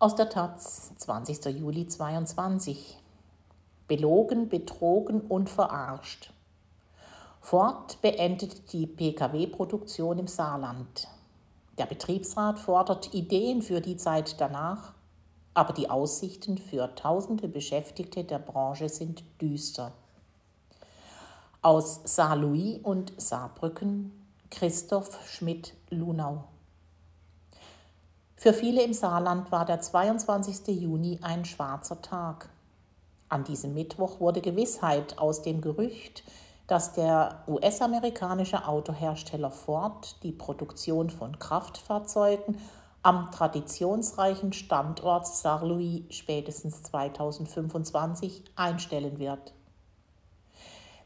Aus der Taz, 20. Juli 22. Belogen, betrogen und verarscht. Ford beendet die Pkw-Produktion im Saarland. Der Betriebsrat fordert Ideen für die Zeit danach, aber die Aussichten für tausende Beschäftigte der Branche sind düster. Aus Saarlouis und Saarbrücken Christoph Schmidt-Lunau. Für viele im Saarland war der 22. Juni ein schwarzer Tag. An diesem Mittwoch wurde Gewissheit aus dem Gerücht, dass der US-amerikanische Autohersteller Ford die Produktion von Kraftfahrzeugen am traditionsreichen Standort Saarlouis spätestens 2025 einstellen wird.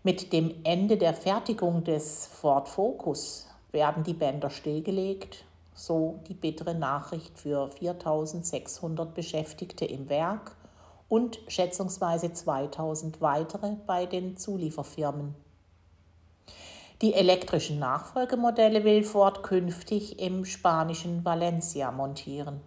Mit dem Ende der Fertigung des Ford Focus werden die Bänder stillgelegt, so die bittere Nachricht für 4600 Beschäftigte im Werk und schätzungsweise 2000 weitere bei den Zulieferfirmen. Die elektrischen Nachfolgemodelle will Ford künftig im spanischen Valencia montieren.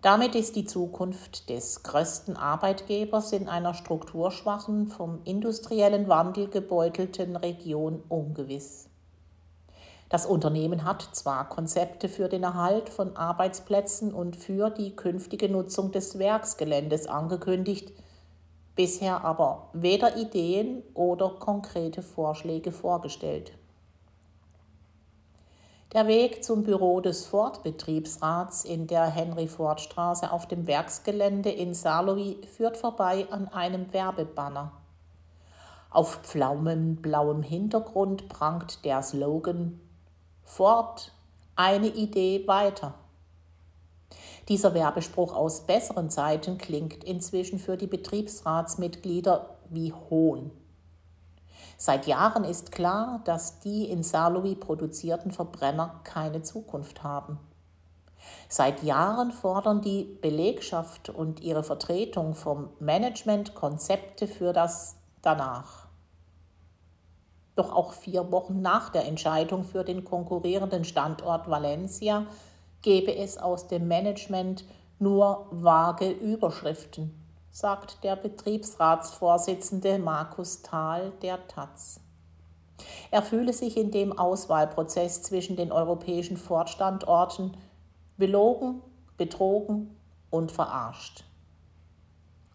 Damit ist die Zukunft des größten Arbeitgebers in einer strukturschwachen, vom industriellen Wandel gebeutelten Region ungewiss. Das Unternehmen hat zwar Konzepte für den Erhalt von Arbeitsplätzen und für die künftige Nutzung des Werksgeländes angekündigt, bisher aber weder Ideen oder konkrete Vorschläge vorgestellt. Der Weg zum Büro des Ford-Betriebsrats in der Henry-Ford-Straße auf dem Werksgelände in Saarlouis führt vorbei an einem Werbebanner. Auf pflaumenblauem Hintergrund prangt der Slogan Ford, eine Idee weiter. Dieser Werbespruch aus besseren Zeiten klingt inzwischen für die Betriebsratsmitglieder wie Hohn. Seit Jahren ist klar, dass die in Saarlouis produzierten Verbrenner keine Zukunft haben. Seit Jahren fordern die Belegschaft und ihre Vertretung vom Management Konzepte für das danach. Doch auch vier Wochen nach der Entscheidung für den konkurrierenden Standort Valencia gebe es aus dem Management nur vage Überschriften sagt der Betriebsratsvorsitzende Markus Thal der Taz. Er fühle sich in dem Auswahlprozess zwischen den europäischen Fortstandorten belogen, betrogen und verarscht.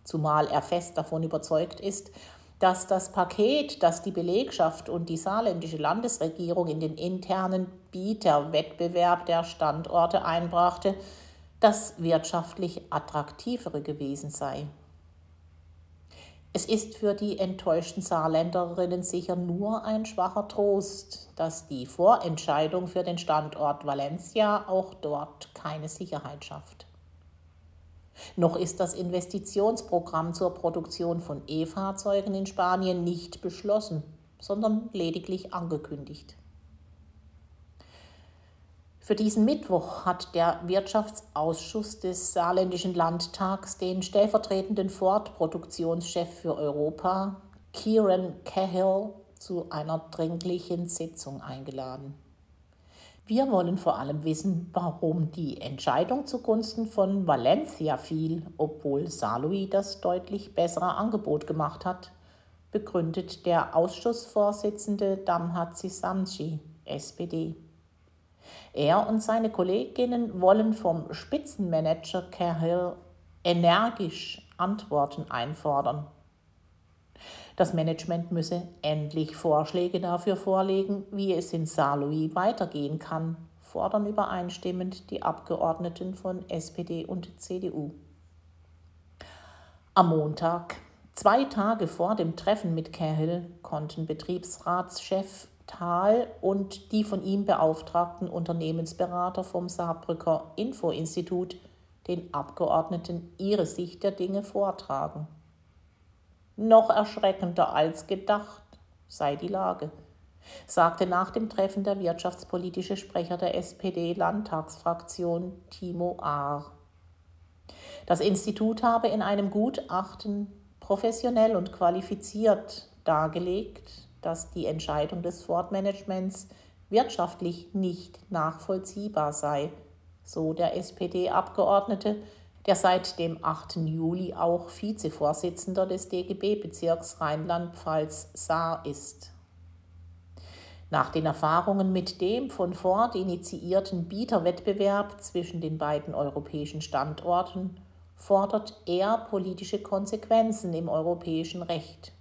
Zumal er fest davon überzeugt ist, dass das Paket, das die Belegschaft und die saarländische Landesregierung in den internen Bieterwettbewerb der Standorte einbrachte, das wirtschaftlich attraktivere gewesen sei. Es ist für die enttäuschten Saarländerinnen sicher nur ein schwacher Trost, dass die Vorentscheidung für den Standort Valencia auch dort keine Sicherheit schafft. Noch ist das Investitionsprogramm zur Produktion von E-Fahrzeugen in Spanien nicht beschlossen, sondern lediglich angekündigt. Für diesen Mittwoch hat der Wirtschaftsausschuss des Saarländischen Landtags den stellvertretenden Ford-Produktionschef für Europa, Kieran Cahill, zu einer dringlichen Sitzung eingeladen. Wir wollen vor allem wissen, warum die Entscheidung zugunsten von Valencia fiel, obwohl Saarlouis das deutlich bessere Angebot gemacht hat, begründet der Ausschussvorsitzende Damhatsi Samji, SPD. Er und seine Kolleginnen wollen vom Spitzenmanager Cahill energisch Antworten einfordern. Das Management müsse endlich Vorschläge dafür vorlegen, wie es in Saarlouis weitergehen kann, fordern übereinstimmend die Abgeordneten von SPD und CDU. Am Montag, zwei Tage vor dem Treffen mit Cahill, konnten Betriebsratschef Thal und die von ihm beauftragten Unternehmensberater vom Saarbrücker Info-Institut den Abgeordneten ihre Sicht der Dinge vortragen. Noch erschreckender als gedacht sei die Lage, sagte nach dem Treffen der wirtschaftspolitische Sprecher der SPD-Landtagsfraktion Timo Ahr. Das Institut habe in einem Gutachten professionell und qualifiziert dargelegt, dass die Entscheidung des Ford-Managements wirtschaftlich nicht nachvollziehbar sei, so der SPD-Abgeordnete, der seit dem 8. Juli auch Vizevorsitzender des DGB-Bezirks Rheinland-Pfalz Saar ist. Nach den Erfahrungen mit dem von Ford initiierten Bieterwettbewerb zwischen den beiden europäischen Standorten fordert er politische Konsequenzen im europäischen Recht.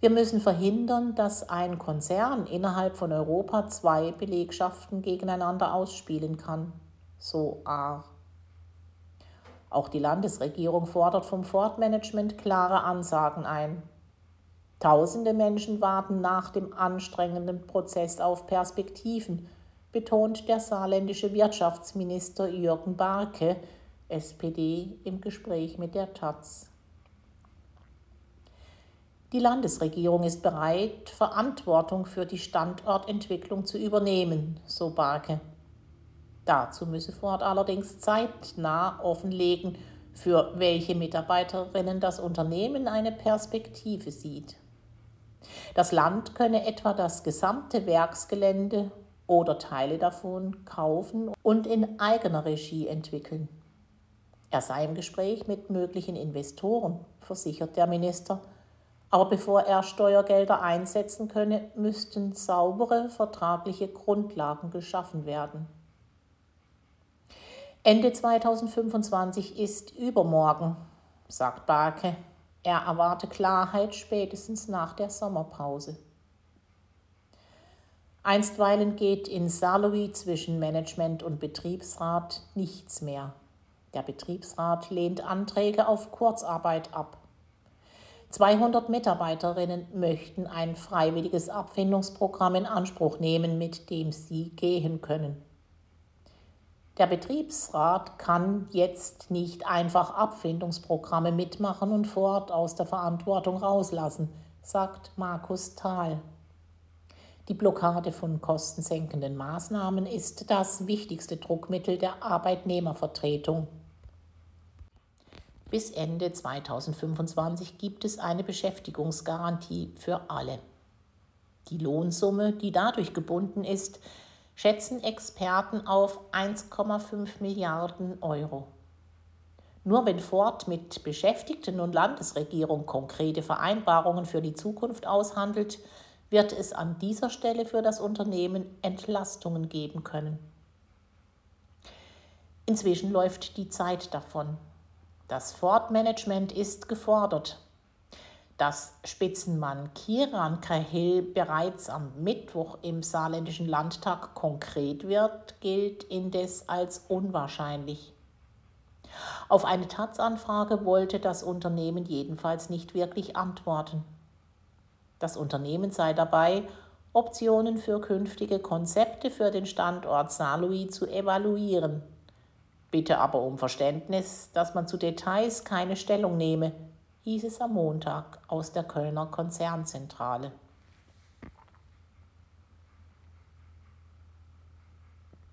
Wir müssen verhindern, dass ein Konzern innerhalb von Europa zwei Belegschaften gegeneinander ausspielen kann, so A. Auch die Landesregierung fordert vom Ford-Management klare Ansagen ein. Tausende Menschen warten nach dem anstrengenden Prozess auf Perspektiven, betont der saarländische Wirtschaftsminister Jürgen Barke, SPD, im Gespräch mit der Taz. Die Landesregierung ist bereit, Verantwortung für die Standortentwicklung zu übernehmen, so Barke. Dazu müsse Ford allerdings zeitnah offenlegen, für welche Mitarbeiterinnen das Unternehmen eine Perspektive sieht. Das Land könne etwa das gesamte Werksgelände oder Teile davon kaufen und in eigener Regie entwickeln. Er sei im Gespräch mit möglichen Investoren, versichert der Minister, aber bevor er Steuergelder einsetzen könne, müssten saubere vertragliche Grundlagen geschaffen werden. Ende 2025 ist übermorgen, sagt Barke. Er erwarte Klarheit spätestens nach der Sommerpause. Einstweilen geht in Saarlouis zwischen Management und Betriebsrat nichts mehr. Der Betriebsrat lehnt Anträge auf Kurzarbeit ab. 200 Mitarbeiterinnen möchten ein freiwilliges Abfindungsprogramm in Anspruch nehmen, mit dem sie gehen können. Der Betriebsrat kann jetzt nicht einfach Abfindungsprogramme mitmachen und Ford aus der Verantwortung rauslassen, sagt Markus Thal. Die Blockade von kostensenkenden Maßnahmen ist das wichtigste Druckmittel der Arbeitnehmervertretung. Bis Ende 2025 gibt es eine Beschäftigungsgarantie für alle. Die Lohnsumme, die dadurch gebunden ist, schätzen Experten auf 1,5 Milliarden Euro. Nur wenn Ford mit Beschäftigten und Landesregierung konkrete Vereinbarungen für die Zukunft aushandelt, wird es an dieser Stelle für das Unternehmen Entlastungen geben können. Inzwischen läuft die Zeit davon. Das Ford-Management ist gefordert. Dass Spitzenmann Kiran Kahil bereits am Mittwoch im saarländischen Landtag konkret wird, gilt indes als unwahrscheinlich. Auf eine Taz-Anfrage wollte das Unternehmen jedenfalls nicht wirklich antworten. Das Unternehmen sei dabei, Optionen für künftige Konzepte für den Standort Saarlouis zu evaluieren bitte aber um Verständnis, dass man zu Details keine Stellung nehme, hieß es am Montag aus der Kölner Konzernzentrale.